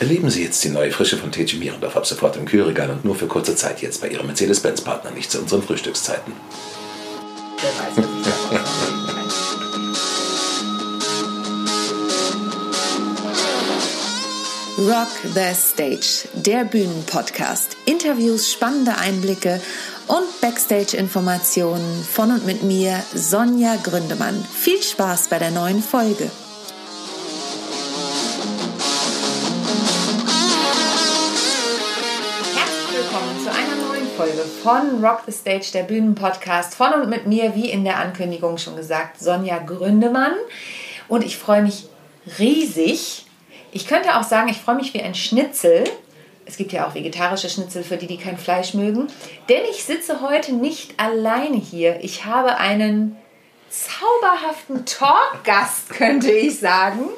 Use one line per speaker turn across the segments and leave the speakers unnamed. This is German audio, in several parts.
Erleben Sie jetzt die neue Frische von TG Mierendorf ab sofort im Kühlregal und nur für kurze Zeit jetzt bei Ihrem Mercedes-Benz-Partner, nicht zu unseren Frühstückszeiten.
Wer weiß. Rock the Stage, der Bühnenpodcast. Interviews, spannende Einblicke und Backstage-Informationen von und mit mir, Sonja Gründemann. Viel Spaß bei der neuen Folge. Von Rock the Stage, der Bühnenpodcast. Von und mit mir, wie in der Ankündigung schon gesagt, Sonja Gründemann. Und ich freue mich riesig. Ich könnte auch sagen, ich freue mich wie ein Schnitzel. Es gibt ja auch vegetarische Schnitzel für die, die kein Fleisch mögen. Denn ich sitze heute nicht alleine hier. Ich habe einen zauberhaften Talkgast, könnte ich sagen.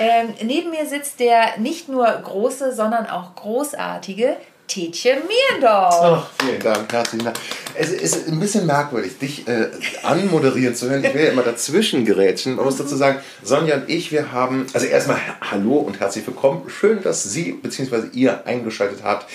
Ähm, neben mir sitzt der nicht nur große, sondern auch großartige Tietje Mierdorf.
Ach, vielen Dank, herzlichen Dank. Es ist ein bisschen merkwürdig, dich äh, anmoderieren zu hören. Ich will ja immer dazwischen gerätschen. Man muss dazu sagen, Sonja und ich, wir haben, also erstmal Hallo und herzlich willkommen. Schön, dass Sie bzw. ihr eingeschaltet habt.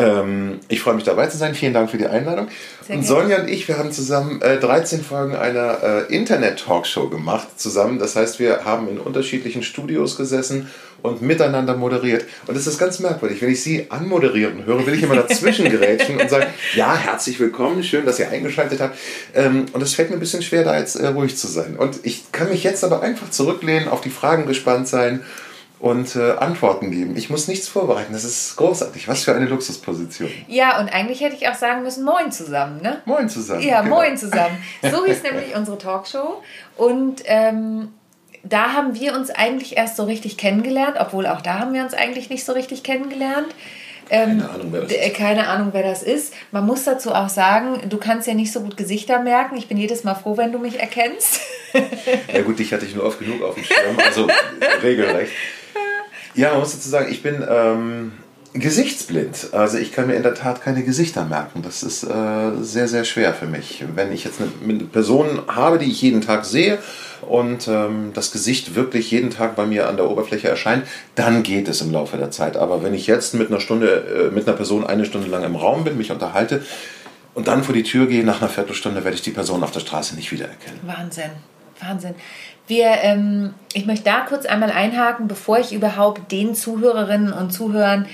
Ähm, ich freue mich dabei zu sein. Vielen Dank für die Einladung.
Sehr
und
gerne.
Sonja und ich, wir haben zusammen äh, 13 Folgen einer äh, Internet-Talkshow gemacht zusammen. Das heißt, wir haben in unterschiedlichen Studios gesessen und miteinander moderiert. Und es ist ganz merkwürdig. Wenn ich Sie anmoderieren höre, will ich immer dazwischen gerätschen und sagen, ja, herzlich willkommen, schön, dass ihr eingeschaltet habt. Ähm, und es fällt mir ein bisschen schwer, da jetzt äh, ruhig zu sein. Und ich kann mich jetzt aber einfach zurücklehnen, auf die Fragen gespannt sein und äh, Antworten geben. Ich muss nichts vorbereiten. Das ist großartig. Was für eine Luxusposition.
Ja, und eigentlich hätte ich auch sagen müssen, moin zusammen, ne?
Moin zusammen.
Ja,
Genau.
moin zusammen. So hieß nämlich unsere Talkshow. Und ähm, da haben wir uns eigentlich erst so richtig kennengelernt, obwohl auch da haben wir uns eigentlich nicht so richtig kennengelernt. Ähm,
Keine Ahnung, wer das.
Keine Ahnung, wer das ist. Man muss dazu auch sagen, du kannst ja nicht so gut Gesichter merken. Ich bin jedes Mal froh, wenn du mich erkennst.
Ja gut, dich hatte ich nur oft genug auf dem Schirm, also regelrecht. Ja, man muss dazu sagen, ich bin ähm, gesichtsblind. Also ich kann mir in der Tat keine Gesichter merken. Das ist äh, sehr, sehr schwer für mich. Wenn ich jetzt eine, Person habe, die ich jeden Tag sehe und ähm, das Gesicht wirklich jeden Tag bei mir an der Oberfläche erscheint, dann geht es im Laufe der Zeit. Aber wenn ich jetzt mit einer Stunde, äh, mit einer Person eine Stunde lang im Raum bin, mich unterhalte und dann vor die Tür gehe, nach einer Viertelstunde werde ich die Person auf der Straße nicht wiedererkennen.
Wahnsinn, Wahnsinn. Wir, ähm, ich möchte da kurz einmal einhaken, bevor ich überhaupt den Zuhörerinnen und Zuhörern,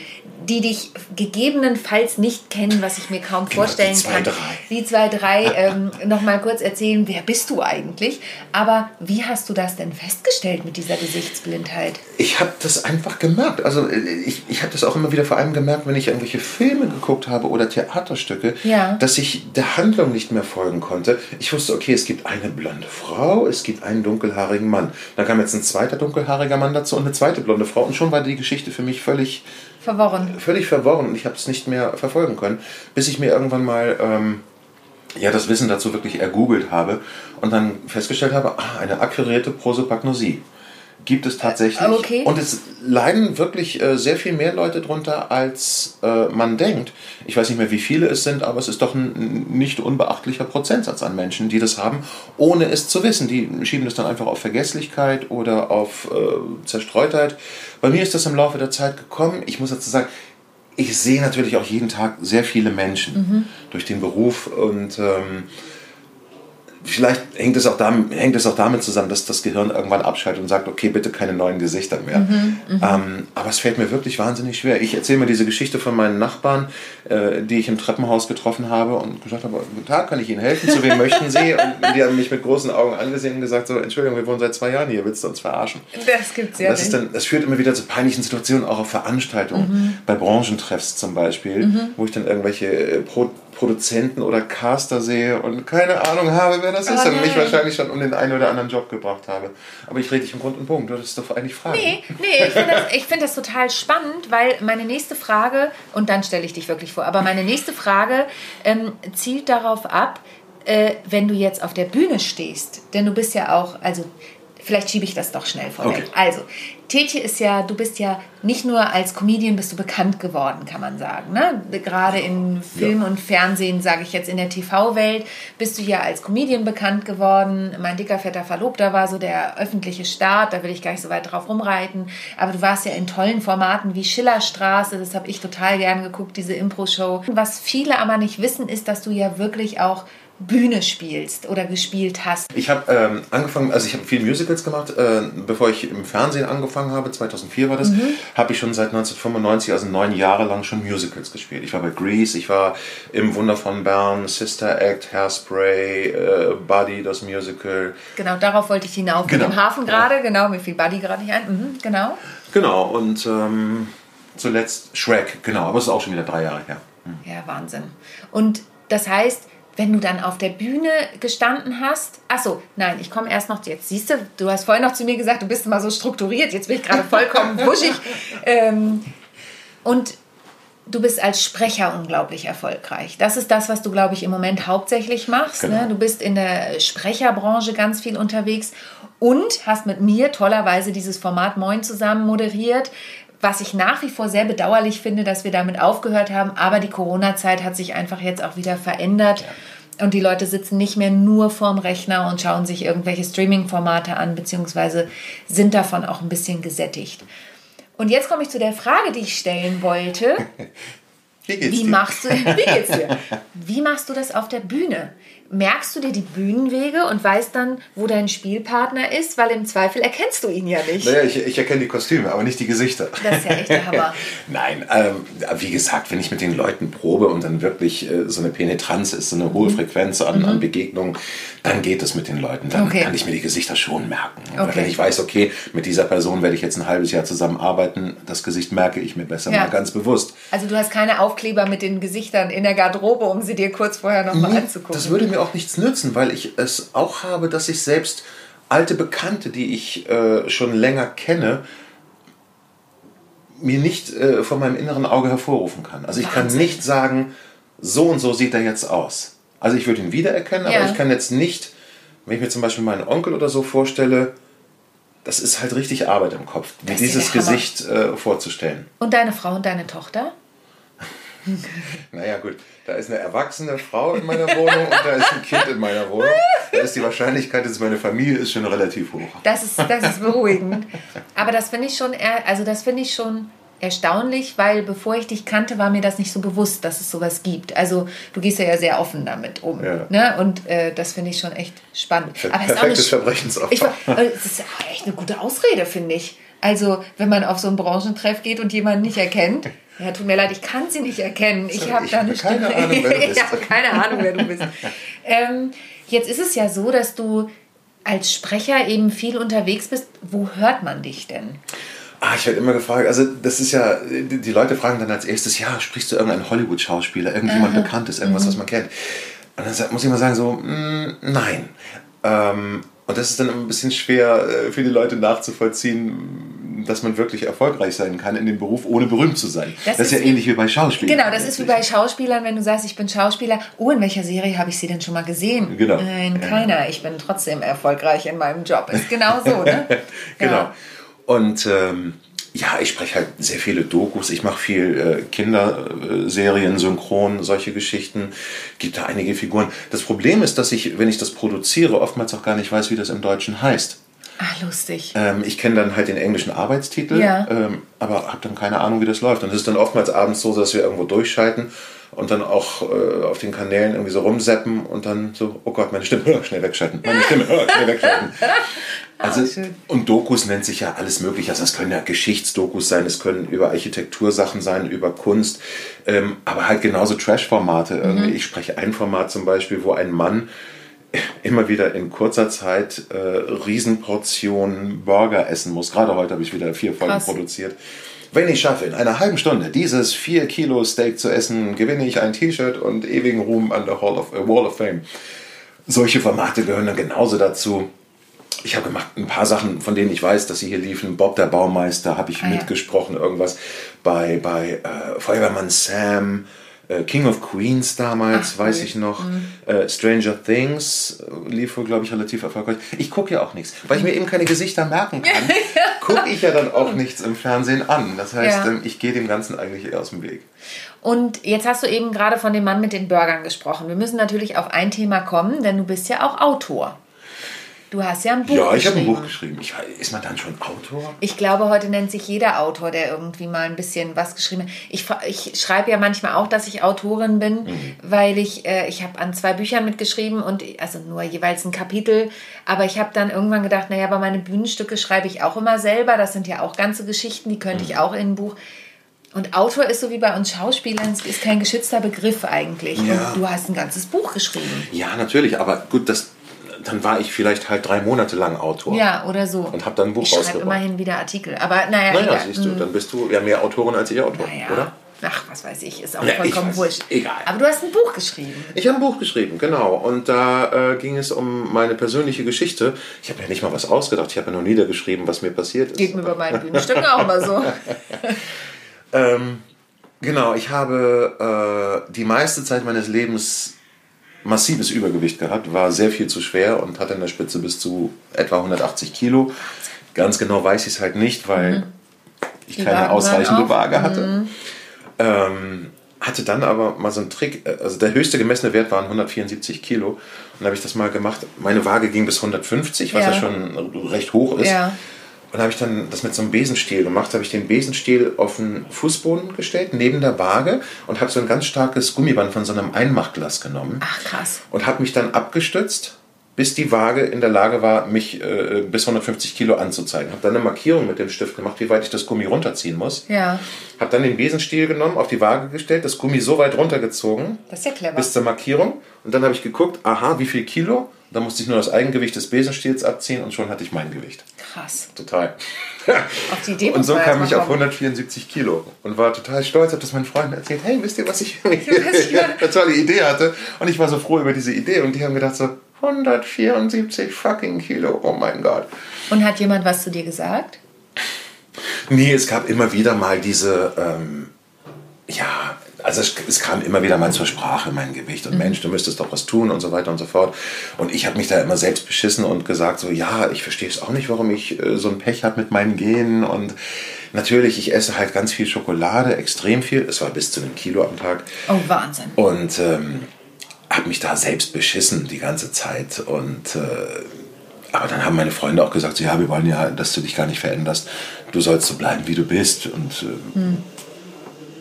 die dich gegebenenfalls nicht kennen, was ich mir kaum
Genau,
vorstellen
die zwei,
kann,
drei.
die zwei, drei, ähm, noch mal kurz erzählen, wer bist du eigentlich? Aber wie hast du das denn festgestellt mit dieser Gesichtsblindheit?
Ich habe das einfach gemerkt. Also äh, ich, ich habe das auch immer wieder vor allem gemerkt, wenn ich irgendwelche Filme geguckt habe oder Theaterstücke,
Ja.
dass ich der Handlung nicht mehr folgen konnte. Ich wusste, okay, es gibt eine blonde Frau, es gibt einen dunkelhaarigen Mann. Dann kam jetzt ein zweiter dunkelhaariger Mann dazu und eine zweite blonde Frau und schon war die Geschichte für mich völlig,
Verworren.
völlig verworren und ich habe es nicht mehr verfolgen können, bis ich mir irgendwann mal ähm, ja, das Wissen dazu wirklich ergoogelt habe und dann festgestellt habe, ah, eine akquirierte Prosopagnosie gibt es tatsächlich.
Äh, okay.
Und es leiden wirklich äh, sehr viel mehr Leute drunter, als äh, man denkt. Ich weiß nicht mehr, wie viele es sind, aber es ist doch ein nicht unbeachtlicher Prozentsatz an Menschen, die das haben, ohne es zu wissen. Die schieben es dann einfach auf Vergesslichkeit oder auf äh, Zerstreutheit. Bei mir ist das im Laufe der Zeit gekommen. Ich muss dazu sagen, ich sehe natürlich auch jeden Tag sehr viele Menschen durch den Beruf und ähm, vielleicht hängt es, auch damit, hängt es auch damit zusammen, dass das Gehirn irgendwann abschaltet und sagt, okay, bitte keine neuen Gesichter mehr. ähm, aber es fällt mir wirklich wahnsinnig schwer. Ich erzähle mir diese Geschichte von meinen Nachbarn, äh, die ich im Treppenhaus getroffen habe und gesagt habe, guten Tag, kann ich Ihnen helfen? Zu wem möchten Sie? Und die haben mich mit großen Augen angesehen und gesagt, so, Entschuldigung, wir wohnen seit zwei Jahren hier, willst du uns verarschen?
Das gibt's ja
das,
nicht.
dann, das führt immer wieder zu peinlichen Situationen, auch auf Veranstaltungen, bei Branchentreffs zum Beispiel, wo ich dann irgendwelche äh, Pro Produzenten oder Caster sehe und keine Ahnung habe, wer das ist
Oh
und mich wahrscheinlich schon um den einen oder anderen Job gebracht habe. Aber ich rede dich im Grund und Bogen, du hattest doch eigentlich Fragen.
Nee, nee, ich finde das, find das total spannend, weil meine nächste Frage, und dann stelle ich dich wirklich vor, aber meine nächste Frage ähm, zielt darauf ab, äh, wenn du jetzt auf der Bühne stehst, denn du bist ja auch, also vielleicht schiebe ich das doch schnell vorweg. Okay. Also, Tetje ist ja, du bist ja nicht nur als Comedian bist du bekannt geworden, kann man sagen. Ne? Gerade in Film ja. und Fernsehen, sage ich jetzt in der TV-Welt, bist du ja als Comedian bekannt geworden. Mein dicker, fetter Verlobter war so der öffentliche Start, da will ich gar nicht so weit drauf rumreiten. Aber du warst ja in tollen Formaten wie Schillerstraße, das habe ich total gern geguckt, diese Impro-Show. Was viele aber nicht wissen, ist, dass du ja wirklich auch Bühne spielst oder gespielt hast?
Ich habe ähm, angefangen, also ich habe viele Musicals gemacht. Äh, bevor ich im Fernsehen angefangen habe, 2004 war das, mhm. habe ich schon seit 1995, also neun Jahre lang schon Musicals gespielt. Ich war bei Grease, ich war im Wunder von Bern, Sister Act, Hairspray, äh, Buddy, das Musical.
Genau, darauf wollte ich hinauf. Genau. Im Hafen gerade, ja. genau, mir fiel Buddy gerade nicht ein. Mhm, genau.
Genau, und ähm, zuletzt Shrek, genau, aber es ist auch schon wieder drei Jahre her.
Mhm. Ja, Wahnsinn. Und das heißt, wenn du dann auf der Bühne gestanden hast, achso, nein, ich komme erst noch jetzt. Siehst du, du hast vorhin noch zu mir gesagt, du bist immer so strukturiert. Jetzt bin ich gerade vollkommen wuschig. Ähm, und du bist als Sprecher unglaublich erfolgreich. Das ist das, was du, glaube ich, im Moment hauptsächlich machst. Ne? Genau. Ne? Du bist in der Sprecherbranche ganz viel unterwegs und hast mit mir tollerweise dieses Format Moin zusammen moderiert, was ich nach wie vor sehr bedauerlich finde, dass wir damit aufgehört haben. Aber die Corona-Zeit hat sich einfach jetzt auch wieder verändert. Ja. Und die Leute sitzen nicht mehr nur vorm Rechner und schauen sich irgendwelche Streaming-Formate an, beziehungsweise sind davon auch ein bisschen gesättigt. Und jetzt komme ich zu der Frage, die ich stellen wollte. Wie geht's wie dir? Machst du, wie geht's dir? Wie machst du das auf der Bühne? Merkst du dir die Bühnenwege und weißt dann, wo dein Spielpartner ist, weil im Zweifel erkennst du ihn ja nicht.
Naja, ich, ich erkenne die Kostüme, aber nicht die Gesichter.
Das ist ja echt der Hammer.
Nein, ähm, wie gesagt, wenn ich mit den Leuten probe und dann wirklich äh, so eine Penetranz ist, so eine hohe mhm. Frequenz an, mhm. an Begegnungen, dann geht es mit den Leuten. Dann okay. kann ich mir die Gesichter schon merken. Okay. wenn ich weiß, okay, mit dieser Person werde ich jetzt ein halbes Jahr zusammenarbeiten, das Gesicht merke ich mir besser ja. mal ganz bewusst.
Also du hast keine Aufkleber mit den Gesichtern in der Garderobe, um sie dir kurz vorher nochmal nee, anzugucken.
Das würde mir mir auch nichts nützen, weil ich es auch habe, dass ich selbst alte Bekannte, die ich äh, schon länger kenne, mir nicht äh, von meinem inneren Auge hervorrufen kann. Also ich Wahnsinn. kann nicht sagen, so und so sieht er jetzt aus. Also ich würde ihn wiedererkennen, ja. aber ich kann jetzt nicht, wenn ich mir zum Beispiel meinen Onkel oder so vorstelle, das ist halt richtig Arbeit im Kopf, mir dieses Gesicht äh, vorzustellen.
Und deine Frau und deine Tochter?
naja, gut, da ist eine erwachsene Frau in meiner Wohnung und da ist ein Kind in meiner Wohnung. Da ist die Wahrscheinlichkeit, dass meine Familie ist, schon relativ hoch.
Das ist, das ist beruhigend. Aber das finde ich schon, also das finde ich schon erstaunlich, weil bevor ich dich kannte, war mir das nicht so bewusst, dass es sowas gibt. Also du gehst ja sehr offen damit um. Ja. Ne? Und äh, das finde ich schon echt spannend.
Aber Perfektes Verbrechensopfer. Ich,
das ist echt eine gute Ausrede, finde ich. Also, wenn man auf so einen Branchentreff geht und jemanden nicht erkennt, ja, tut mir leid, ich kann sie nicht erkennen. Ich habe da eine
keine Stimme. Ahnung, wer du bist.
ich habe keine Ahnung, wer du bist. ähm, jetzt ist es ja so, dass du als Sprecher eben viel unterwegs bist. Wo hört man dich denn?
Ah, ich werde immer gefragt, also das ist ja, die Leute fragen dann als erstes, ja, sprichst du irgendeinen Hollywood-Schauspieler, irgendjemand. Bekanntes, irgendwas, mhm. was man kennt? Und dann muss ich mal sagen so, mh, mm, nein. Ähm, und das ist dann ein bisschen schwer äh, für die Leute nachzuvollziehen, dass man wirklich erfolgreich sein kann in dem Beruf, ohne berühmt zu sein. Das, das ist, ja ähnlich wie bei Schauspielern.
Genau, das ist wie bei Schauspielern, wenn du sagst, ich bin Schauspieler. Oh, in welcher Serie habe ich sie denn schon mal gesehen?
Genau.
In keiner. Ich bin trotzdem erfolgserfolgreich in meinem Job. Ist genau so, ne?
genau. Ja. Und ähm, ja, ich spreche halt sehr viele Dokus. Ich mache viel äh, Kinderserien, Synchron, solche Geschichten. Gibt da einige Figuren. Das Problem ist, dass ich, wenn ich das produziere, oftmals auch gar nicht weiß, wie das im Deutschen heißt.
Ah, lustig.
Ähm, ich kenne dann halt den englischen Arbeitstitel, ja. ähm, aber habe dann keine Ahnung, wie das läuft. Und es ist dann oftmals abends so, dass wir irgendwo durchschalten und dann auch äh, auf den Kanälen irgendwie so rumseppen und dann so, oh Gott, meine Stimme, schnell wegschalten, meine Stimme, schnell wegschalten. Also, und Dokus nennt sich ja alles Mögliche. Also es können ja Geschichtsdokus sein, es können über Architektursachen sein, über Kunst, ähm, aber halt genauso Trash-Formate. Mhm. Ich spreche ein Format zum Beispiel, wo ein Mann immer wieder in kurzer Zeit äh, Riesenportionen Burger essen muss. Gerade heute habe ich wieder vier Folgen Krass. produziert. Wenn ich schaffe, in einer halben Stunde dieses 4 Kilo Steak zu essen, gewinne ich ein T-Shirt und ewigen Ruhm an der Hall of, uh, Wall of Fame. Solche Formate gehören dann genauso dazu ich habe gemacht ein paar Sachen, von denen ich weiß, dass sie hier liefen. Bob der Baumeister habe ich ah, mitgesprochen, ja. irgendwas bei, bei äh, Feuerwehrmann Sam. Äh, King of Queens damals, Ach, weiß ich noch. Mhm. Äh, Stranger Things äh, lief wohl, glaube ich, relativ erfolgreich. Ich gucke ja auch nichts. Weil ich mir eben keine Gesichter merken kann, gucke ich ja dann auch nichts im Fernsehen an. Das heißt, ja. Ähm, ich gehe dem Ganzen eigentlich eher aus dem Weg.
Und jetzt hast du eben gerade von dem Mann mit den Burgern gesprochen. Wir müssen natürlich auf ein Thema kommen, denn du bist ja auch Autor. Du hast ja ein Buch
Ja, ich habe ein Buch geschrieben. Ich, ist man dann schon Autor?
Ich glaube, heute nennt sich jeder Autor, der irgendwie mal ein bisschen was geschrieben hat. Ich, ich schreibe ja manchmal auch, dass ich Autorin bin, mhm. weil ich, äh, ich habe an zwei Büchern mitgeschrieben und also nur jeweils ein Kapitel. Aber ich habe dann irgendwann gedacht, naja, aber meine Bühnenstücke schreibe ich auch immer selber. Das sind ja auch ganze Geschichten, die könnte mhm. ich auch in ein Buch. Und Autor ist so wie bei uns Schauspielern, ist kein geschützter Begriff eigentlich. Ja. Und du hast ein ganzes Buch geschrieben.
Ja, natürlich, aber gut, das, dann war ich vielleicht halt drei Monate lang Autor.
Ja, oder so.
Und habe dann ein Buch
ich rausgebracht. Ich schreibe immerhin wieder Artikel. Aber naja,
naja egal. siehst du, hm. dann bist du ja mehr Autorin als ich Autor, naja. oder?
Ach, was weiß ich, ist auch ja, vollkommen wurscht. Egal. Aber du hast ein Buch geschrieben.
Ich habe ein Buch geschrieben, genau. Und da äh, ging es um meine persönliche Geschichte. Ich habe ja nicht mal was ausgedacht. Ich habe ja nur niedergeschrieben, was mir passiert ist.
Geht mir bei meinen Bühnenstücken auch mal so.
ähm, genau, ich habe äh, die meiste Zeit meines Lebens massives Übergewicht gehabt, war sehr viel zu schwer und hatte in der Spitze bis zu etwa 180 Kilo. Ganz genau weiß ich es halt nicht, weil mhm. ich keine Wagen ausreichende Waage hatte. Mhm. Ähm, hatte dann aber mal so einen Trick, äh, also der höchste gemessene Wert waren 174 Kilo. Und dann habe ich das mal gemacht. Meine Waage ging bis 150, was ja, ja schon recht hoch ist. Ja. Und habe ich dann das mit so einem Besenstiel gemacht, habe ich den Besenstiel auf den Fußboden gestellt, neben der Waage und habe so ein ganz starkes Gummiband von so einem Einmachglas genommen.
Ach krass.
Und habe mich dann abgestützt, bis die Waage in der Lage war, mich äh, bis 150 Kilo anzuzeigen. Habe dann eine Markierung mit dem Stift gemacht, wie weit ich das Gummi runterziehen muss.
Ja.
Habe dann den Besenstiel genommen, auf die Waage gestellt, das Gummi so weit runtergezogen.
Das ist ja clever.
Bis zur Markierung. Und dann habe ich geguckt, aha, wie viel Kilo? Da musste ich nur das Eigengewicht des Besenstiels abziehen und schon hatte ich mein Gewicht.
Krass.
Total.
Auf die Idee
und so kam ich auf 174 Kilo und war total stolz, habe das meinen Freunden erzählt. Hey, wisst ihr, was ich eine tolle Idee hatte? Und ich war so froh über diese Idee und die haben gedacht so 174 fucking Kilo. Oh mein Gott.
Und hat jemand was zu dir gesagt?
Nee, es gab immer wieder mal diese ähm, ja, also es, es, kam immer wieder mal zur Sprache, mein Gewicht. Und mhm. Mensch, du müsstest doch was tun und so weiter und so fort. Und ich habe mich da immer selbst beschissen und gesagt, so, ja, ich verstehe es auch nicht, warum ich äh, so ein Pech habe mit meinen Genen. Und natürlich, ich esse halt ganz viel Schokolade, extrem viel. Es war bis zu einem Kilo am Tag.
Oh, Wahnsinn.
Und ähm, habe mich da selbst beschissen die ganze Zeit. Und... Äh, aber dann haben meine Freunde auch gesagt, so, ja, wir wollen ja, dass du dich gar nicht veränderst. Du sollst so bleiben, wie du bist. Und äh, hm.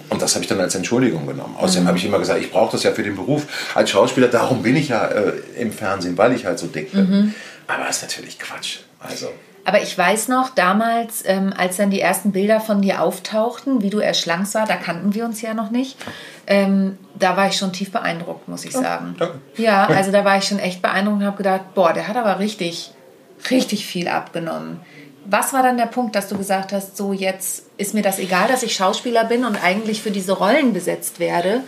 Und das habe ich dann als Entschuldigung genommen. Außerdem mhm. habe ich immer gesagt, ich brauche das ja für den Beruf als Schauspieler. Darum bin ich ja äh, im Fernsehen, weil ich halt so dick bin. Mhm. Aber das ist natürlich Quatsch. Also.
Aber ich weiß noch, damals, ähm, als dann die ersten Bilder von dir auftauchten, wie du erschlankt war, da kannten wir uns ja noch nicht. Ähm, da war ich schon tief beeindruckt, muss ich oh, sagen. Danke. Ja, also da war ich schon echt beeindruckt und habe gedacht, boah, der hat aber richtig, richtig viel abgenommen. Was war dann der Punkt, dass du gesagt hast, so jetzt ist mir das egal, dass ich Schauspieler bin und eigentlich für diese Rollen besetzt werde?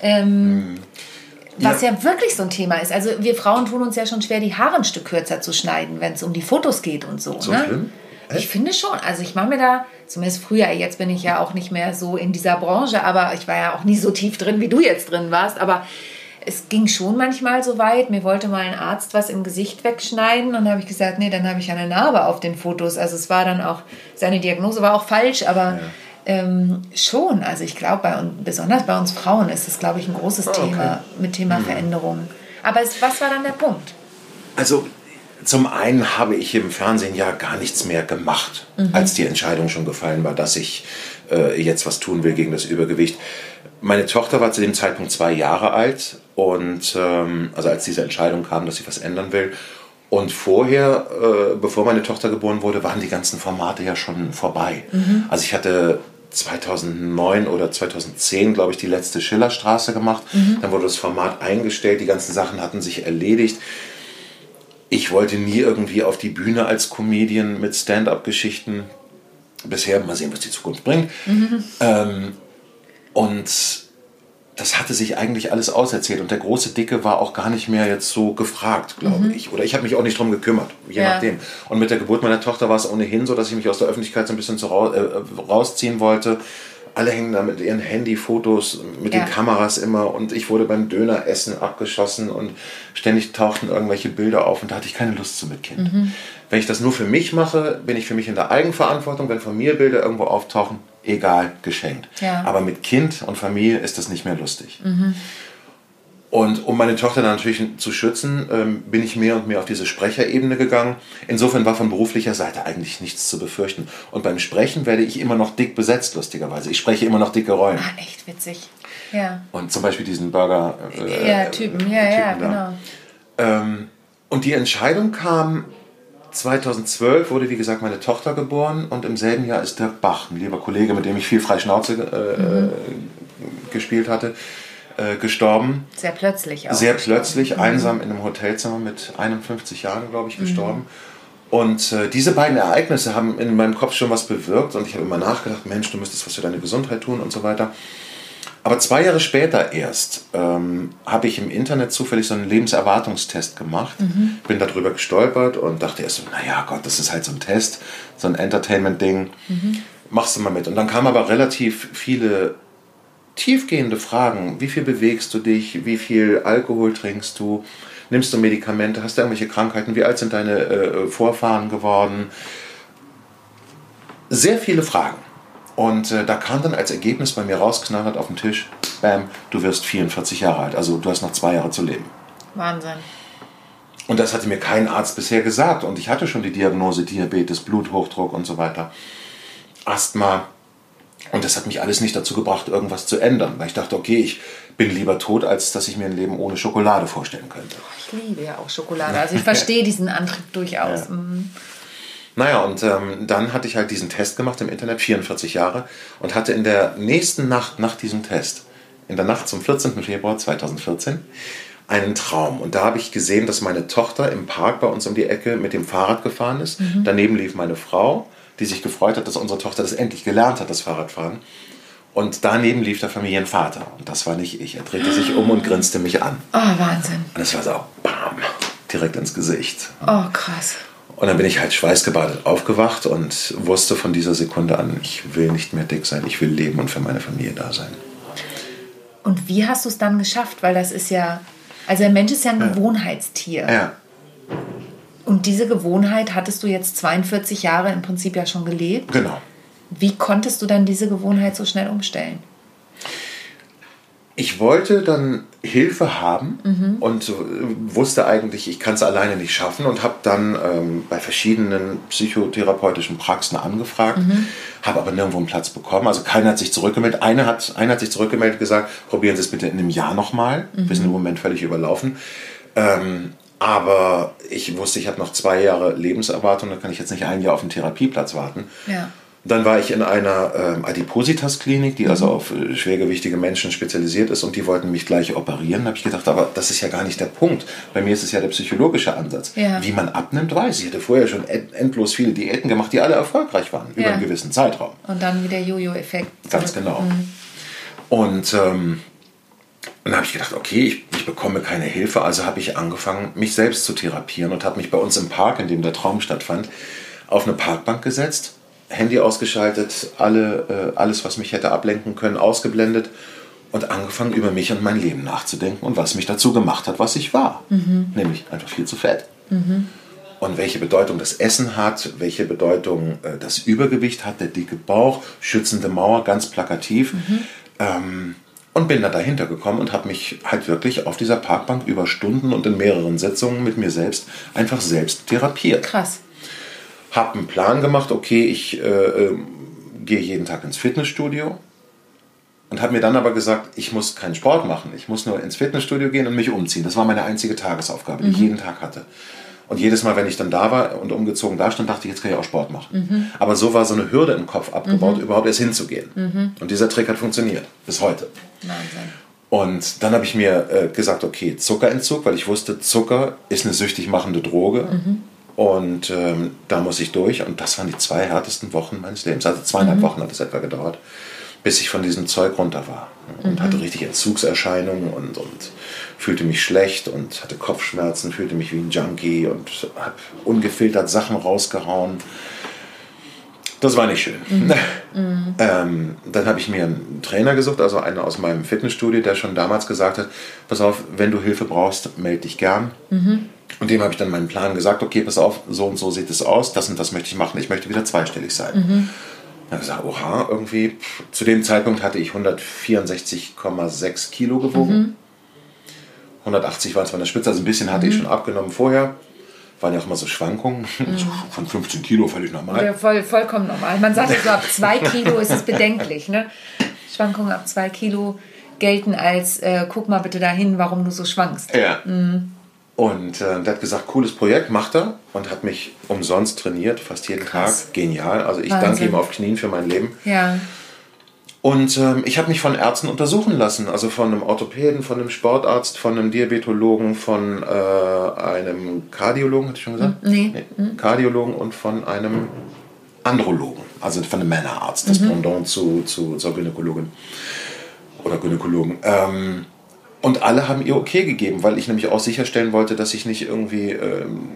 Ähm, ja. Was ja wirklich so ein Thema ist. Also wir Frauen tun uns ja schon schwer, die Haare ein Stück kürzer zu schneiden, wenn es um die Fotos geht und so.
So
ne?
schlimm?
Ich finde schon. Also ich mache mir da, zumindest früher, jetzt bin ich ja auch nicht mehr so in dieser Branche, aber ich war ja auch nie so tief drin, wie du jetzt drin warst. Aber es ging schon manchmal so weit. Mir wollte mal ein Arzt was im Gesicht wegschneiden und dann habe ich gesagt, nee, dann habe ich eine Narbe auf den Fotos. Also es war dann auch, seine Diagnose war auch falsch, aber ja. ähm, schon. Also ich glaube, besonders bei uns Frauen ist es, glaube ich, ein großes oh, okay. Thema mit Thema mhm. Veränderung. Aber es, was war dann der Punkt?
Also zum einen habe ich im Fernsehen ja gar nichts mehr gemacht, mhm. als die Entscheidung schon gefallen war, dass ich äh, jetzt was tun will gegen das Übergewicht. Meine Tochter war zu dem Zeitpunkt zwei Jahre alt und ähm, also als diese Entscheidung kam, dass sie was ändern will. Und vorher, äh, bevor meine Tochter geboren wurde, waren die ganzen Formate ja schon vorbei. Mhm. Also ich hatte 2009 oder 2010, glaube ich, die letzte Schillerstraße gemacht. Mhm. Dann wurde das Format eingestellt, die ganzen Sachen hatten sich erledigt. Ich wollte nie irgendwie auf die Bühne als Comedian mit Stand-up-Geschichten. Bisher mal sehen, was die Zukunft bringt. Mhm. Ähm, und das hatte sich eigentlich alles auserzählt und der große Dicke war auch gar nicht mehr jetzt so gefragt, glaube mhm. ich. Oder ich habe mich auch nicht drum gekümmert, je ja. nachdem. Und mit der Geburt meiner Tochter war es ohnehin so, dass ich mich aus der Öffentlichkeit so ein bisschen zu, äh, rausziehen wollte. alle hängen da mit ihren Handyfotos, mit
Ja.
den Kameras immer und ich wurde beim Döneressen abgeschossen und ständig tauchten irgendwelche Bilder auf und da hatte ich keine Lust zu mit Kind.
Mhm.
Wenn ich das nur für mich mache, bin ich für mich in der Eigenverantwortung. Wenn von mir Bilder irgendwo auftauchen, egal, geschenkt.
Ja. Mhm.
Aber mit Kind und Familie ist das nicht mehr lustig. Und um meine Tochter dann natürlich zu schützen, ähm, bin ich mehr und mehr auf diese Sprecherebene gegangen. Insofern war von beruflicher Seite eigentlich nichts zu befürchten. Und beim Sprechen werde ich immer noch dick besetzt, lustigerweise. Ich spreche immer noch dicke Rollen.
Ah, echt witzig. Ja.
Und zum Beispiel diesen Burger. äh,
Ja, Typen. Ja, ja,
Typen da.
genau.
Ähm, und die Entscheidung kam 2012, wurde wie gesagt meine Tochter geboren und im selben Jahr ist Dirk Bach, ein lieber Kollege, mit dem ich viel Freischnauze äh,
Mhm.
gespielt hatte, äh, gestorben.
Sehr plötzlich auch.
Sehr plötzlich, einsam in einem Hotelzimmer mit 51 Jahren, glaube ich, gestorben. Und äh, diese beiden Ereignisse haben in meinem Kopf schon was bewirkt und ich habe immer nachgedacht, Mensch, du müsstest was für deine Gesundheit tun und so weiter. Aber zwei Jahre später erst ähm, habe ich im Internet zufällig so einen Lebenserwartungstest gemacht, bin darüber gestolpert und dachte erst so, naja Gott, das ist halt so ein Test, so ein Entertainment-Ding, machst du mal mit. Und dann kamen aber relativ viele tiefgehende Fragen. Wie viel bewegst du dich? Wie viel Alkohol trinkst du? Nimmst du Medikamente? Hast du irgendwelche Krankheiten? Wie alt sind deine äh, Vorfahren geworden? Sehr viele Fragen. Und äh, da kam dann als Ergebnis bei mir rausknallert auf den Tisch, bam, du wirst 44 Jahre alt. Also du hast noch zwei Jahre zu leben.
Wahnsinn.
Und das hatte mir kein Arzt bisher gesagt. Und ich hatte schon die Diagnose Diabetes, Bluthochdruck und so weiter. Asthma. Und das hat mich alles nicht dazu gebracht, irgendwas zu ändern. Weil ich dachte, okay, ich bin lieber tot, als dass ich mir ein Leben ohne Schokolade vorstellen könnte.
Ich liebe ja auch Schokolade. Also ich verstehe diesen Antrieb durchaus.
Ja.
Mhm.
Naja, und ähm, dann hatte ich halt diesen Test gemacht im Internet, 44 Jahre, und hatte in der nächsten Nacht nach diesem Test, in der Nacht zum 14. Februar 2014, einen Traum. Und da habe ich gesehen, dass meine Tochter im Park bei uns um die Ecke mit dem Fahrrad gefahren ist. Daneben lief meine Frau, die sich gefreut hat, dass unsere Tochter das endlich gelernt hat, das Fahrradfahren. Und daneben lief der Familienvater. Und das war nicht ich. Er drehte sich um und grinste mich an.
Oh, Wahnsinn.
Und es war so, bam, direkt ins Gesicht.
Oh, krass.
Und dann bin ich halt schweißgebadet aufgewacht und wusste von dieser Sekunde an, ich will nicht mehr dick sein, ich will leben und für meine Familie da sein.
Und wie hast du es dann geschafft? Weil das ist ja, also der Mensch ist ja ein Gewohnheitstier.
Ja,
Und diese Gewohnheit hattest du jetzt 42 Jahre im Prinzip ja schon gelebt.
genau.
Wie konntest du dann diese Gewohnheit so schnell umstellen?
Ich wollte dann Hilfe haben und äh, wusste eigentlich, ich kann es alleine nicht schaffen und habe dann ähm, bei verschiedenen psychotherapeutischen Praxen angefragt, habe aber nirgendwo einen Platz bekommen. Also keiner hat sich zurückgemeldet. Eine hat, einer hat sich zurückgemeldet und gesagt, probieren Sie es bitte in einem Jahr nochmal. Wir sind im Moment völlig überlaufen. Ähm, aber ich wusste, ich habe noch zwei Jahre Lebenserwartung, da kann ich jetzt nicht ein Jahr auf einen Therapieplatz warten.
Ja.
Dann war ich in einer ähm, Adipositas-Klinik, die also auf äh, schwergewichtige Menschen spezialisiert ist und die wollten mich gleich operieren. Da habe ich gedacht, aber das ist ja gar nicht der Punkt. Bei mir ist es ja der psychologische Ansatz.
Ja.
Wie man abnimmt, weiß ich. Ich hatte vorher schon end- endlos viele Diäten gemacht, die alle erfolgreich waren, über
Ja.
einen gewissen Zeitraum.
Und dann wieder Jojo-Effekt.
Ganz genau. Und ähm, dann habe ich gedacht, okay, ich, ich bekomme keine Hilfe, also habe ich angefangen, mich selbst zu therapieren und habe mich bei uns im Park, in dem der Traum stattfand, auf eine Parkbank gesetzt, Handy ausgeschaltet, alle, äh, alles, was mich hätte ablenken können, ausgeblendet und angefangen, über mich und mein Leben nachzudenken und was mich dazu gemacht hat, was ich war. Nämlich einfach viel zu fett. Und welche Bedeutung das Essen hat, welche Bedeutung äh, das Übergewicht hat, der dicke Bauch, schützende Mauer, ganz plakativ. Ähm, und bin da dahinter gekommen und habe mich halt wirklich auf dieser Parkbank über Stunden und in mehreren Sitzungen mit mir selbst einfach selbst therapiert.
Krass.
Habe einen Plan gemacht, okay, ich äh, äh, gehe jeden Tag ins Fitnessstudio und habe mir dann aber gesagt, ich muss keinen Sport machen, ich muss nur ins Fitnessstudio gehen und mich umziehen. Das war meine einzige Tagesaufgabe, die ich jeden Tag hatte. Und jedes Mal, wenn ich dann da war und umgezogen da stand, dachte ich, jetzt kann ich auch Sport machen. Aber so war so eine Hürde im Kopf abgebaut, überhaupt erst hinzugehen. Und dieser Trick hat funktioniert, bis heute.
Wahnsinn.
Und dann habe ich mir äh, gesagt, okay, Zuckerentzug, weil ich wusste, Zucker ist eine süchtig machende Droge. Und ähm, da muss ich durch. Und das waren die zwei härtesten Wochen meines Lebens. Also zweieinhalb Wochen hat es etwa gedauert, bis ich von diesem Zeug runter war. Und hatte richtig Entzugserscheinungen und, und fühlte mich schlecht und hatte Kopfschmerzen, fühlte mich wie ein Junkie und habe ungefiltert Sachen rausgehauen. Das war nicht schön. Mhm. ähm, dann habe ich mir einen Trainer gesucht, also einen aus meinem Fitnessstudio, der schon damals gesagt hat, pass auf, wenn du Hilfe brauchst, melde dich gern. Mhm. Und dem habe ich dann meinen Plan gesagt, okay, pass auf, so und so sieht es aus, das und das möchte ich machen, ich möchte wieder zweistellig sein. Mhm. Dann habe ich gesagt, oha, irgendwie, pff, zu dem Zeitpunkt hatte ich 164,6 Kilo gewogen. 180 war zwar in der Spitze, also ein bisschen hatte ich schon abgenommen vorher waren ja auch immer so Schwankungen. Mhm. Von 15 Kilo völlig normal.
Ja, voll, vollkommen normal. Man sagt ja so, ab 2 Kilo ist es bedenklich. Ne? Schwankungen ab 2 Kilo gelten als, äh, guck mal bitte dahin, warum du so schwankst.
Ja. Mhm. Und äh, der hat gesagt, cooles Projekt, macht er. Und hat mich umsonst trainiert, fast jeden Krass. Tag. Genial. Also ich Wahnsinn. danke ihm auf Knien für mein Leben.
Ja.
Und ähm, ich habe mich von Ärzten untersuchen lassen, also von einem Orthopäden, von einem Sportarzt, von einem Diabetologen, von äh, einem Kardiologen, hatte ich schon gesagt?
Nee. nee.
Mhm. Kardiologen und von einem Andrologen, also von einem Männerarzt, das mhm. Pendant zu, zu, zur Gynäkologin oder Gynäkologen. Ähm, und alle haben ihr okay gegeben, weil ich nämlich auch sicherstellen wollte, dass ich nicht irgendwie ähm,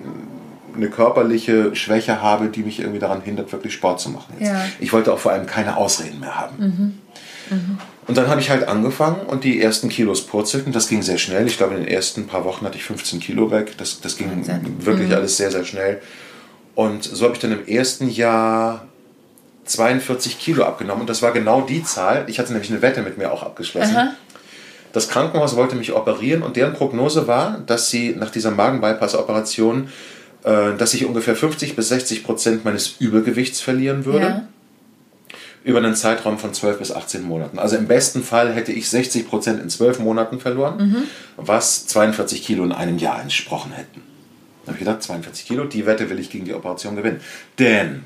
eine körperliche Schwäche habe, die mich irgendwie daran hindert, wirklich Sport zu machen.
Ja.
Ich wollte auch vor allem keine Ausreden mehr haben. Mhm. Mhm. Und dann habe ich halt angefangen und die ersten Kilos purzelten. Das ging sehr schnell. Ich glaube, in den ersten paar Wochen hatte ich 15 Kilo weg. Das, das ging Wahnsinn. wirklich mhm. alles sehr, sehr schnell. Und so habe ich dann im ersten Jahr 42 Kilo abgenommen. Und das war genau die Zahl. Ich hatte nämlich eine Wette mit mir auch abgeschlossen. Aha. Das Krankenhaus wollte mich operieren und deren Prognose war, dass sie nach dieser Magenbypass-Operation dass ich ungefähr 50 bis 60 Prozent meines Übergewichts verlieren würde. Ja. Über einen Zeitraum von 12 bis 18 Monaten. Also im besten Fall hätte ich 60 Prozent in 12 Monaten verloren, mhm. was 42 Kilo in einem Jahr entsprochen hätten. Da habe ich gedacht, 42 Kilo, die Wette will ich gegen die Operation gewinnen. Denn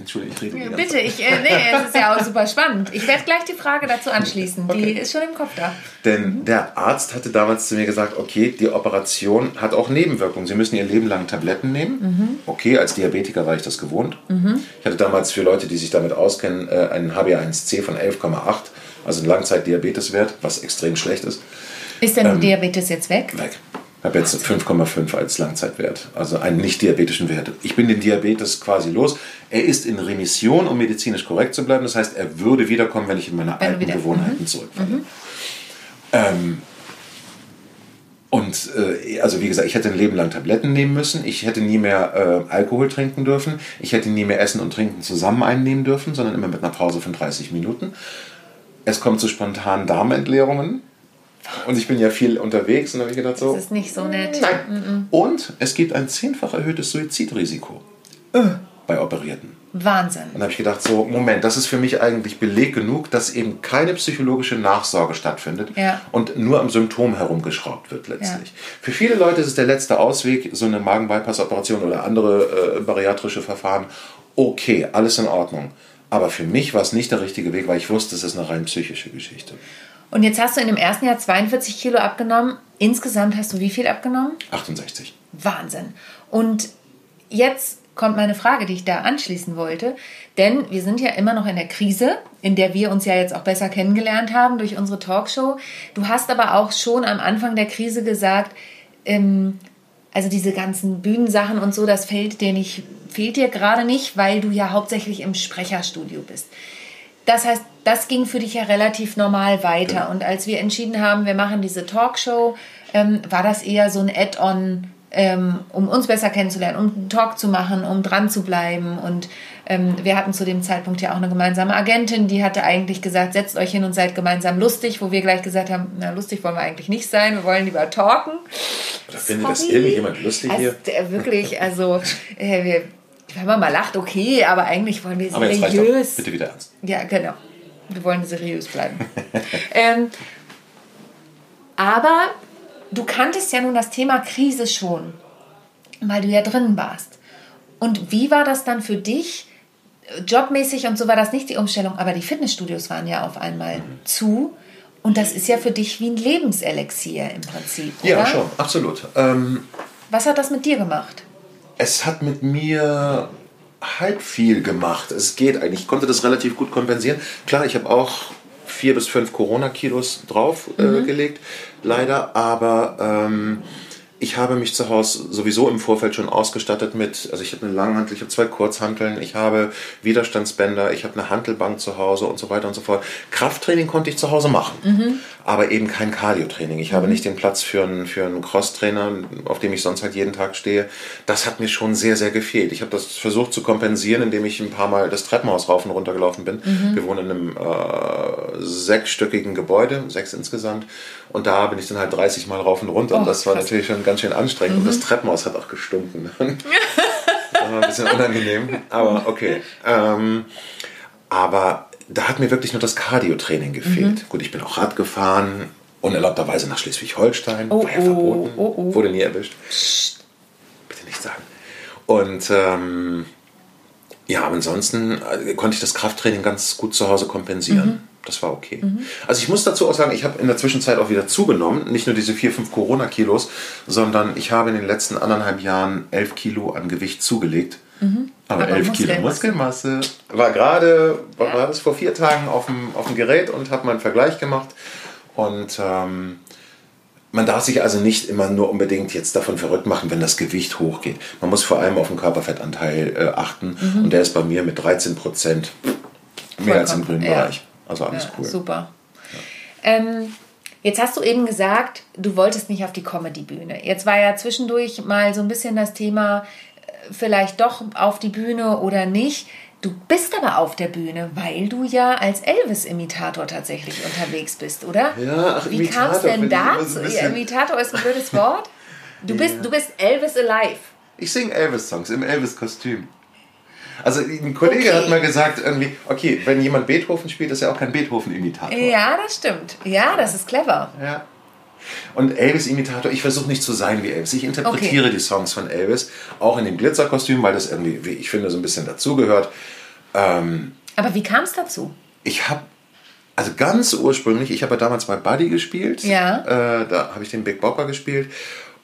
Entschuldigung, ich rede
ja, Bitte, ich, äh, nee, es ist ja auch super spannend. Ich werde gleich die Frage dazu anschließen. Okay. Die ist schon im Kopf da.
Denn mhm. der Arzt hatte damals zu mir gesagt, okay, die Operation hat auch Nebenwirkungen. Sie müssen ihr Leben lang Tabletten nehmen. Mhm. Okay, als Diabetiker war ich das gewohnt. Mhm. Ich hatte damals für Leute, die sich damit auskennen, äh, einen HbA1c von 11,8, also ein Langzeitdiabeteswert, was extrem schlecht ist.
Ist denn ähm, Diabetes jetzt weg?
Weg. Ich habe jetzt 5,5 als Langzeitwert, also einen nicht diabetischen Wert. Ich bin den Diabetes quasi los. Er ist in Remission, um medizinisch korrekt zu bleiben. Das heißt, er würde wiederkommen, wenn ich in meine alten Gewohnheiten mhm. zurückfalle. Mhm. Ähm, und äh, also wie gesagt, ich hätte ein Leben lang Tabletten nehmen müssen. Ich hätte nie mehr äh, Alkohol trinken dürfen. Ich hätte nie mehr Essen und Trinken zusammen einnehmen dürfen, sondern immer mit einer Pause von 30 Minuten. Es kommt zu spontanen Darmentleerungen und ich bin ja viel unterwegs und habe ich gedacht so.
Das ist nicht so nett.
Nein. Und es gibt ein zehnfach erhöhtes Suizidrisiko äh. bei Operierten.
Wahnsinn.
Und dann habe ich gedacht, so, Moment, das ist für mich eigentlich Beleg genug, dass eben keine psychologische Nachsorge stattfindet
ja.
und nur am Symptom herumgeschraubt wird letztlich. Ja. Für viele Leute ist es der letzte Ausweg, so eine Magenbypass-Operation oder andere äh, bariatrische Verfahren. Okay, alles in Ordnung. Aber für mich war es nicht der richtige Weg, weil ich wusste, es ist eine rein psychische Geschichte.
Und jetzt hast du in dem ersten Jahr 42 Kilo abgenommen. Insgesamt hast du wie viel abgenommen?
68.
Wahnsinn. Und jetzt kommt meine Frage, die ich da anschließen wollte. Denn wir sind ja immer noch in der Krise, in der wir uns ja jetzt auch besser kennengelernt haben durch unsere Talkshow. Du hast aber auch schon am Anfang der Krise gesagt, ähm, also diese ganzen Bühnensachen und so, das fehlt dir nicht, fehlt dir gerade nicht, weil du ja hauptsächlich im Sprecherstudio bist. Das heißt, das ging für dich ja relativ normal weiter. Ja. Und als wir entschieden haben, wir machen diese Talkshow, ähm, war das eher so ein Add-on, ähm, um uns besser kennenzulernen, um einen Talk zu machen, um dran zu bleiben. Und ähm, wir hatten zu dem Zeitpunkt ja auch eine gemeinsame Agentin, die hatte eigentlich gesagt, setzt euch hin und seid gemeinsam lustig, wo wir gleich gesagt haben, na, lustig wollen wir eigentlich nicht sein, wir wollen lieber talken.
Oder findet das irgendjemand lustig
also, hier? Wirklich, also äh, wir wenn man mal lacht, okay, aber eigentlich wollen wir aber seriös.
Bitte wieder ernst.
Ja, genau. Wir wollen seriös bleiben. ähm, aber du kanntest ja nun das Thema Krise schon, weil du ja drin warst. Und wie war das dann für dich? Jobmäßig und so war das nicht die Umstellung, aber die Fitnessstudios waren ja auf einmal mhm. zu. Und das ist ja für dich wie ein Lebenselixier im Prinzip. Oder?
Ja, schon, absolut. Ähm,
Was hat das mit dir gemacht?
es hat mit mir halb viel gemacht. Es geht eigentlich. Ich konnte das relativ gut kompensieren. Klar, ich habe auch vier bis fünf Corona-Kilos draufgelegt, äh, mhm. äh, leider. Aber ähm, ich habe mich zu Hause sowieso im Vorfeld schon ausgestattet mit, also ich habe eine Langhantel, ich habe zwei Kurzhanteln, ich habe Widerstandsbänder, ich habe eine Hantelbank zu Hause und so weiter und so fort. Krafttraining konnte ich zu Hause machen, mhm. aber eben kein Cardio-Training. Ich mhm. habe nicht den Platz für einen, für einen Cross-Trainer, auf dem ich sonst halt jeden Tag stehe. Das hat mir schon sehr, sehr gefehlt. Ich habe das versucht zu kompensieren, indem ich ein paar Mal das Treppenhaus rauf und runter gelaufen bin. Mhm. Wir wohnen in einem äh, sechsstöckigen Gebäude, sechs insgesamt. Und da bin ich dann halt 30 Mal rauf und runter. Oh, und das war krass. natürlich schon ganz schön anstrengend. Mhm. Und das mhm. Treppenhaus hat auch gestunken. das war ein bisschen unangenehm. Aber okay. Ähm, aber da hat mir wirklich nur das Cardio-Training gefehlt. Mhm. Gut, ich bin auch Rad gefahren, unerlaubterweise nach Schleswig-Holstein. Oh, war ja oh, verboten. Oh, oh. Wurde nie erwischt. Psst. Bitte nicht sagen. Und ähm, ja, aber ansonsten äh, konnte ich das Krafttraining ganz gut zu Hause kompensieren. Mhm das war okay. Mhm. Also ich muss dazu auch sagen, ich habe in der Zwischenzeit auch wieder zugenommen. Nicht nur diese 4, 5 Corona-Kilos, sondern ich habe in den letzten anderthalb Jahren 11 Kilo an Gewicht zugelegt. Mhm. Aber, Aber 11 Kilo Muskelmasse. War gerade, ja. war das vor vier Tagen auf dem, auf dem Gerät und habe mal einen Vergleich gemacht. Und ähm, man darf sich also nicht immer nur unbedingt jetzt davon verrückt machen, wenn das Gewicht hochgeht. Man muss vor allem auf den Körperfettanteil äh, achten. Mhm. Und der ist bei mir mit 13 Prozent mehr als im grünen ja. Also alles ja, cool.
Super. Ja. Ähm, jetzt hast du eben gesagt, du wolltest nicht auf die Comedy-Bühne. Jetzt war ja zwischendurch mal so ein bisschen das Thema, äh, vielleicht doch auf die Bühne oder nicht. Du bist aber auf der Bühne, weil du ja als Elvis-Imitator tatsächlich unterwegs bist, oder?
Ja, ach, Wie kam es
denn dazu? Ja, Imitator ist ein blödes Wort. Du, ja. bist, du bist Elvis alive.
Ich singe Elvis-Songs im Elvis-Kostüm. Also ein Kollege okay. hat mal gesagt, irgendwie, okay, wenn jemand Beethoven spielt, ist er auch kein Beethoven-Imitator.
Ja, das stimmt. Ja, das ist clever.
Ja. Und Elvis-Imitator, ich versuche nicht zu sein wie Elvis. Ich interpretiere okay. die Songs von Elvis, auch in dem Glitzerkostüm, weil das irgendwie, wie ich finde, so ein bisschen dazugehört. Ähm,
Aber wie kam es dazu?
Ich habe also ganz ursprünglich, ich habe ja damals mal Buddy gespielt.
Ja.
Äh, da habe ich den Big Bopper gespielt.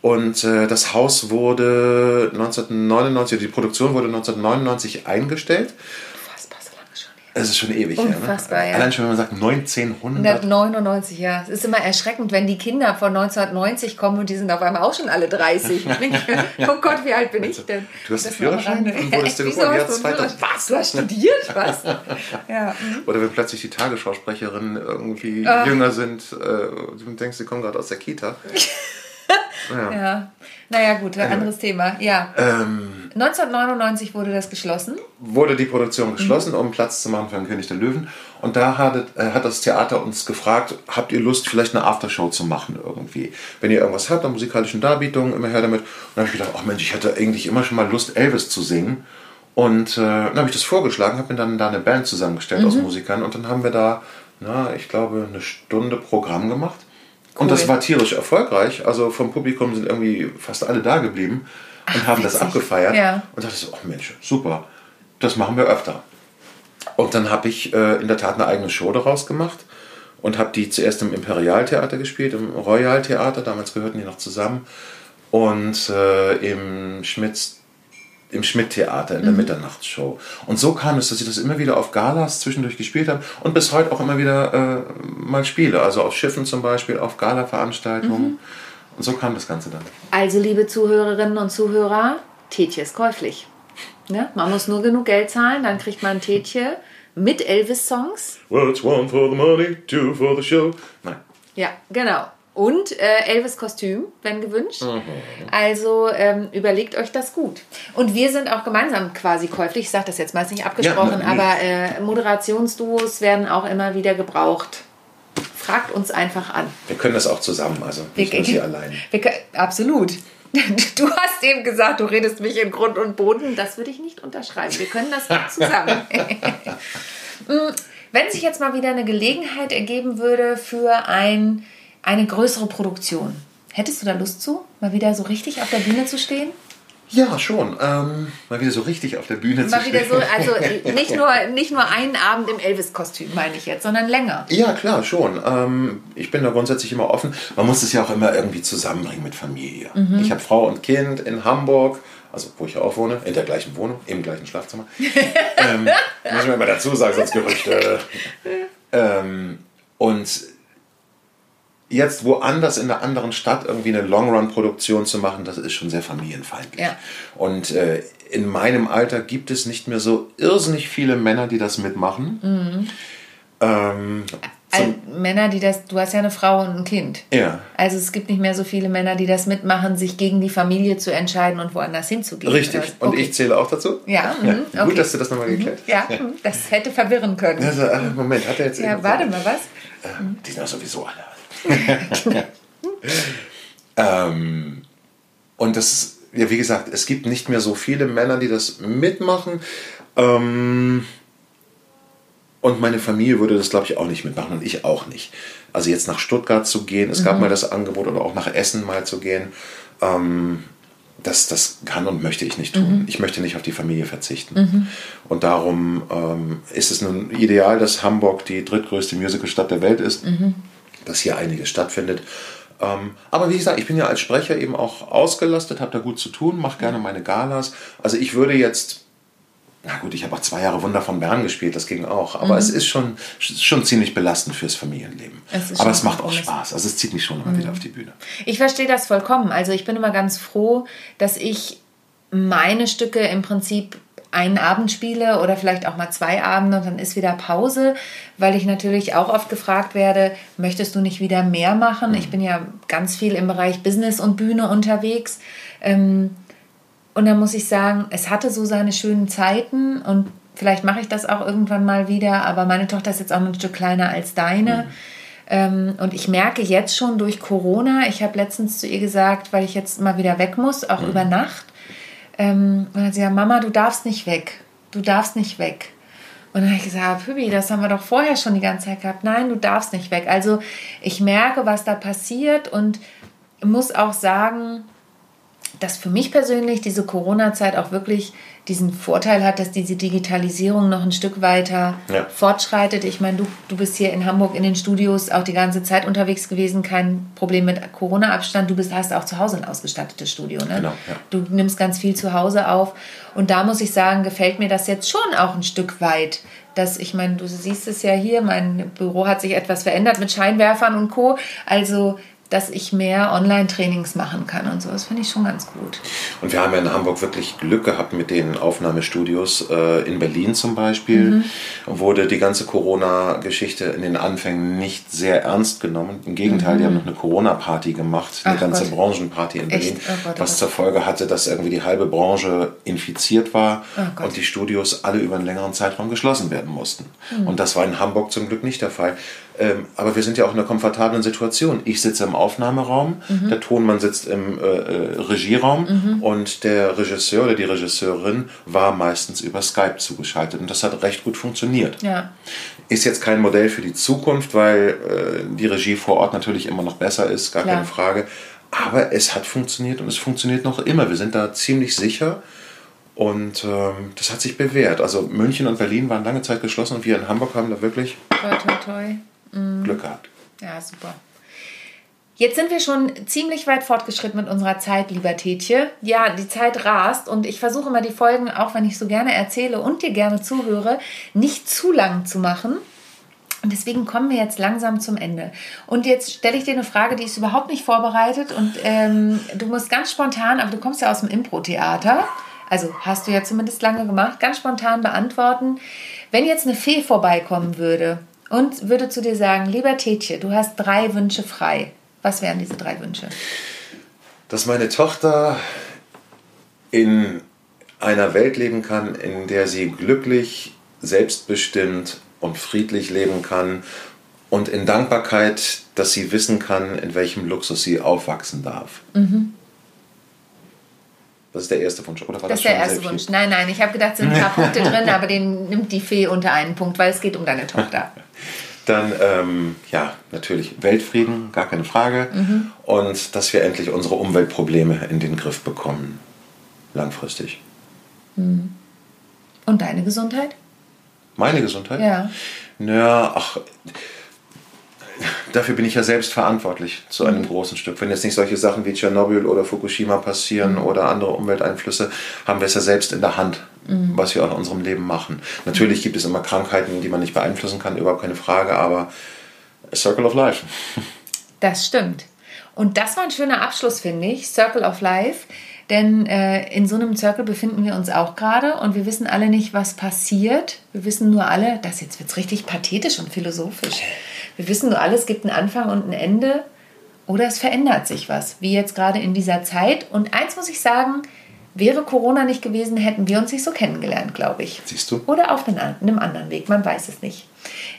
Und äh, das Haus wurde 1999, die Produktion wurde 1999 eingestellt.
Unfassbar, so lange schon her.
Es ist schon ewig
Unfassbar,
her. Ne?
ja.
Allein schon, wenn man sagt 1900.
1999, ja. Es ist immer erschreckend, wenn die Kinder von 1990 kommen und die sind auf einmal auch schon alle 30. oh Gott, wie alt bin ich denn?
Du hast einen Führerschein und wurdest du geboren? Ja,
Was? Du hast studiert? Was?
ja. Oder wenn plötzlich die Tagesschausprecherinnen irgendwie uh. jünger sind, äh, du denkst, sie kommen gerade aus der Kita.
Ja. ja. Naja, gut, ein anderes Thema. Ja. Ähm, 1999 wurde das geschlossen.
Wurde die Produktion geschlossen, mhm. um Platz zu machen für den König der Löwen. Und da hat, äh, hat das Theater uns gefragt, habt ihr Lust, vielleicht eine Aftershow zu machen irgendwie? Wenn ihr irgendwas habt an musikalischen Darbietungen, immer her damit. Und dann habe ich gedacht, ach Mensch, ich hätte eigentlich immer schon mal Lust, Elvis zu singen. Und äh, dann habe ich das vorgeschlagen, habe mir dann da eine Band zusammengestellt mhm. aus Musikern. Und dann haben wir da, na, ich glaube, eine Stunde Programm gemacht. Cool. Und das war tierisch erfolgreich. Also vom Publikum sind irgendwie fast alle da geblieben und Ach, haben das abgefeiert. Ja. Und dachte so, oh Mensch, super, das machen wir öfter. Und dann habe ich äh, in der Tat eine eigene Show daraus gemacht und habe die zuerst im Imperialtheater gespielt, im Royal-Theater, damals gehörten die noch zusammen, und äh, im Schmitz im Schmidt-Theater in der mhm. Mitternachtsshow. Und so kam es, dass ich das immer wieder auf Galas zwischendurch gespielt habe und bis heute auch immer wieder äh, mal spiele. Also auf Schiffen zum Beispiel, auf Gala-Veranstaltungen. Mhm. Und so kam das Ganze dann.
Also, liebe Zuhörerinnen und Zuhörer, Tetje ist käuflich. Ne? Man muss nur genug Geld zahlen, dann kriegt man ein Tetje mit Elvis-Songs.
Well, it's one for the money, two for the show. Nein.
Ja, genau. Und äh, Elvis-Kostüm, wenn gewünscht. Mhm. Also ähm, überlegt euch das gut. Und wir sind auch gemeinsam quasi käuflich. Ich sage das jetzt meist nicht abgesprochen, ja, aber äh, Moderationsduos werden auch immer wieder gebraucht. Fragt uns einfach an.
Wir können das auch zusammen, also nicht wir, nur Sie allein.
Wir, absolut. Du hast eben gesagt, du redest mich in Grund und Boden. Das würde ich nicht unterschreiben. Wir können das zusammen. Mm, wenn sich jetzt mal wieder eine Gelegenheit ergeben würde für ein eine größere Produktion. Hättest du da Lust zu, mal wieder so richtig auf der Bühne zu stehen?
Ja, schon. Ähm, mal wieder so richtig auf der Bühne
mal
zu
wieder stehen. So, also nicht nur, nicht nur einen Abend im Elvis-Kostüm, meine ich jetzt, sondern länger.
Ja, klar, schon. Ähm, ich bin da grundsätzlich immer offen. Man muss es ja auch immer irgendwie zusammenbringen mit Familie. Mhm. Ich habe Frau und Kind in Hamburg, also wo ich auch wohne, in der gleichen Wohnung, im gleichen Schlafzimmer. ähm, muss ich mal dazu sagen, sonst Gerüchte. Ähm, und jetzt woanders in einer anderen Stadt irgendwie eine Long-Run-Produktion zu machen, das ist schon sehr familienfeindlich.
Ja.
Und äh, in meinem Alter gibt es nicht mehr so irrsinnig viele Männer, die das mitmachen.
Mhm.
Ähm,
All, Männer, die das, du hast ja eine Frau und ein Kind.
ja.
Also es gibt nicht mehr so viele Männer, die das mitmachen, sich gegen die Familie zu entscheiden und woanders hinzugehen.
Richtig.
Oder-
Und
okay.
ich zähle auch dazu?
Ja,
ja.
mhm,
Gut,
okay.
dass du das nochmal geklärt hast.
Ja, das hätte verwirren können.
Also, äh, Moment, hat er jetzt
Ja, warte mal, was?
Ähm, Die sind ja sowieso alle. ähm, und das ja, wie gesagt, es gibt nicht mehr so viele Männer, die das mitmachen. Ähm, und meine Familie würde das, glaube ich, auch nicht mitmachen und ich auch nicht. Also jetzt nach Stuttgart zu gehen, es gab mal das Angebot oder auch nach Essen mal zu gehen. Ähm, das, das kann und möchte ich nicht tun. Ich möchte nicht auf die Familie verzichten. Und darum ähm, ist es nun ideal, dass Hamburg die drittgrößte Musicalstadt der Welt ist, dass hier einiges stattfindet. Ähm, aber wie gesagt, ich bin ja als Sprecher eben auch ausgelastet, habe da gut zu tun, mache gerne meine Galas. Also ich würde jetzt, na gut, ich habe auch zwei Jahre Wunder von Bern gespielt, das ging auch. Aber es ist schon, schon ziemlich belastend fürs Familienleben.
Es
aber es macht auch. Spaß. Also es zieht mich schon immer wieder auf die Bühne.
Ich verstehe das vollkommen. Also ich bin immer ganz froh, dass ich meine Stücke im Prinzip einen Abend spiele oder vielleicht auch mal zwei Abende und dann ist wieder Pause, weil ich natürlich auch oft gefragt werde, möchtest du nicht wieder mehr machen? Ich bin ja ganz viel im Bereich Business und Bühne unterwegs. Ähm, und dann muss ich sagen, es hatte so seine schönen Zeiten und vielleicht mache ich das auch irgendwann mal wieder, aber meine Tochter ist jetzt auch noch ein Stück kleiner als deine. Ähm, und ich merke jetzt schon durch Corona, ich habe letztens zu ihr gesagt, weil ich jetzt mal wieder weg muss, auch über Nacht. Ähm, und dann hat sie gesagt, Mama, du darfst nicht weg. Du darfst nicht weg. Und dann habe ich gesagt, Pübi, das haben wir doch vorher schon die ganze Zeit gehabt. Nein, du darfst nicht weg. Also ich merke, was da passiert und muss auch sagen, dass für mich persönlich diese Corona-Zeit auch wirklich diesen Vorteil hat, dass diese Digitalisierung noch ein Stück weiter
Ja.
fortschreitet. Ich meine, du, du bist hier in Hamburg in den Studios auch die ganze Zeit unterwegs gewesen, kein Problem mit Corona-Abstand. Du bist, hast auch zu Hause ein ausgestattetes Studio. Ne?
Genau, ja.
Du nimmst ganz viel zu Hause auf. Und da muss ich sagen, gefällt mir das jetzt schon auch ein Stück weit. Dass ich meine, du siehst es ja hier, mein Büro hat sich etwas verändert mit Scheinwerfern und Co. Also, dass ich mehr Online-Trainings machen kann und so. Das finde ich schon ganz gut.
Und wir haben ja in Hamburg wirklich Glück gehabt mit den Aufnahmestudios. Äh, in Berlin zum Beispiel wurde die ganze Corona-Geschichte in den Anfängen nicht sehr ernst genommen. Im Gegenteil, die haben noch eine Corona-Party gemacht, eine
Ach
ganze
Gott.
Branchenparty in? Berlin,
Oh Gott, oh
was zur Folge hatte, dass irgendwie die halbe Branche infiziert war
Oh
und die Studios alle über einen längeren Zeitraum geschlossen werden mussten. Und das war in Hamburg zum Glück nicht der Fall. Ähm, aber wir sind ja auch in einer komfortablen Situation. Ich sitze im Aufnahmeraum, der Tonmann sitzt im äh, äh, Regieraum und der Regisseur oder die Regisseurin war meistens über Skype zugeschaltet. Und das hat recht gut funktioniert.
Ja.
Ist jetzt kein Modell für die Zukunft, weil äh, die Regie vor Ort natürlich immer noch besser ist, gar
Klar.
keine Frage. Aber es hat funktioniert und es funktioniert noch immer. Wir sind da ziemlich sicher und ähm, das hat sich bewährt. Also München und Berlin waren lange Zeit geschlossen und wir in Hamburg haben da wirklich
Toi, toi, toi.
Glück gehabt.
Ja, super. Jetzt sind wir schon ziemlich weit fortgeschritten mit unserer Zeit, lieber Tetje. Ja, die Zeit rast und ich versuche immer die Folgen, auch wenn ich so gerne erzähle und dir gerne zuhöre, nicht zu lang zu machen. Und deswegen kommen wir jetzt langsam zum Ende. Und jetzt stelle ich dir eine Frage, die ist überhaupt nicht vorbereitet und ähm, du musst ganz spontan, aber du kommst ja aus dem Impro-Theater, also hast du ja zumindest lange gemacht, ganz spontan beantworten. Wenn jetzt eine Fee vorbeikommen würde und würde zu dir sagen, lieber Tetje, du hast drei Wünsche frei. Was wären diese drei Wünsche?
Dass meine Tochter in einer Welt leben kann, in der sie glücklich, selbstbestimmt und friedlich leben kann und in Dankbarkeit, dass sie wissen kann, in welchem Luxus sie aufwachsen darf. Das ist der erste Wunsch, oder war
Das
das,
ist der erste? Wunsch. Nein, nein, ich habe gedacht, es sind ein paar Punkte drin, aber den nimmt die Fee unter einen Punkt, weil es geht um deine Tochter.
Dann, ähm, ja, natürlich Weltfrieden, gar keine Frage.
Mhm.
Und dass wir endlich unsere Umweltprobleme in den Griff bekommen. Langfristig.
Und deine Gesundheit?
Meine Gesundheit?
Ja.
Naja, ach, dafür bin ich ja selbst verantwortlich zu einem
Mhm.
großen Stück. Wenn jetzt nicht solche Sachen wie Tschernobyl oder Fukushima passieren
Mhm.
oder andere Umwelteinflüsse, haben wir es ja selbst in der Hand,
Mhm.
was wir in unserem Leben machen. Natürlich gibt es immer Krankheiten, die man nicht beeinflussen kann, überhaupt keine Frage, aber a Circle of Life.
Das stimmt. Und das war ein schöner Abschluss, finde ich. Circle of Life. Denn äh, in so einem Circle befinden wir uns auch gerade und wir wissen alle nicht, was passiert. Wir wissen nur alle, das jetzt wird es richtig pathetisch und philosophisch. Wir wissen nur alle, es gibt einen Anfang und ein Ende oder es verändert sich was, wie jetzt gerade in dieser Zeit. Und eins muss ich sagen, wäre Corona nicht gewesen, hätten wir uns nicht so kennengelernt, glaube ich.
Siehst du?
Oder auf einem anderen Weg, man weiß es nicht.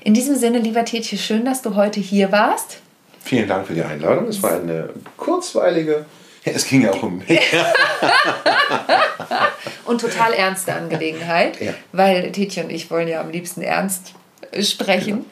In diesem Sinne, lieber Tetje, schön, dass du heute hier warst.
Vielen Dank für die Einladung. Es war eine kurzweilige es ging ja auch um mich.
und total ernste Angelegenheit, ja. weil Tietje und ich wollen ja am liebsten ernst sprechen.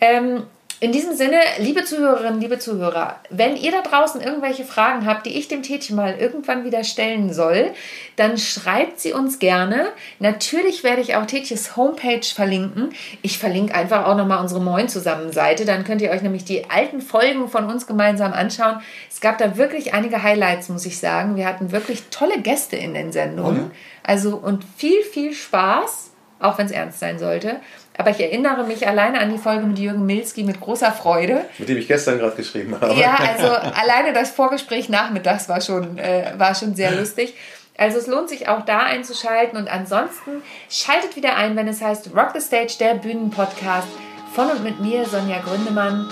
Genau. Ähm, in diesem Sinne, liebe Zuhörerinnen, liebe Zuhörer, wenn ihr da draußen irgendwelche Fragen habt, die ich dem Tätchen mal irgendwann wieder stellen soll, dann schreibt sie uns gerne. Natürlich werde ich auch Tätjes Homepage verlinken. Ich verlinke einfach auch nochmal unsere Moin zusammen Seite. Dann könnt ihr euch nämlich die alten Folgen von uns gemeinsam anschauen. Es gab da wirklich einige Highlights, muss ich sagen. Wir hatten wirklich tolle Gäste in den Sendungen. Also und viel, viel Spaß, auch wenn es ernst sein sollte. Aber ich erinnere mich alleine an die Folge mit Jürgen Milski mit großer Freude.
Mit dem ich gestern gerade geschrieben habe.
Ja, also alleine das Vorgespräch nachmittags war schon, äh, war schon sehr lustig. Also es lohnt sich auch da einzuschalten und ansonsten schaltet wieder ein, wenn es heißt Rock the Stage, der Bühnenpodcast von und mit mir, Sonja Gründemann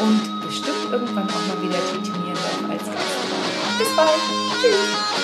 und bestimmt irgendwann auch mal wieder Titi Nierendorf als Gast. Bis bald. Tschüss.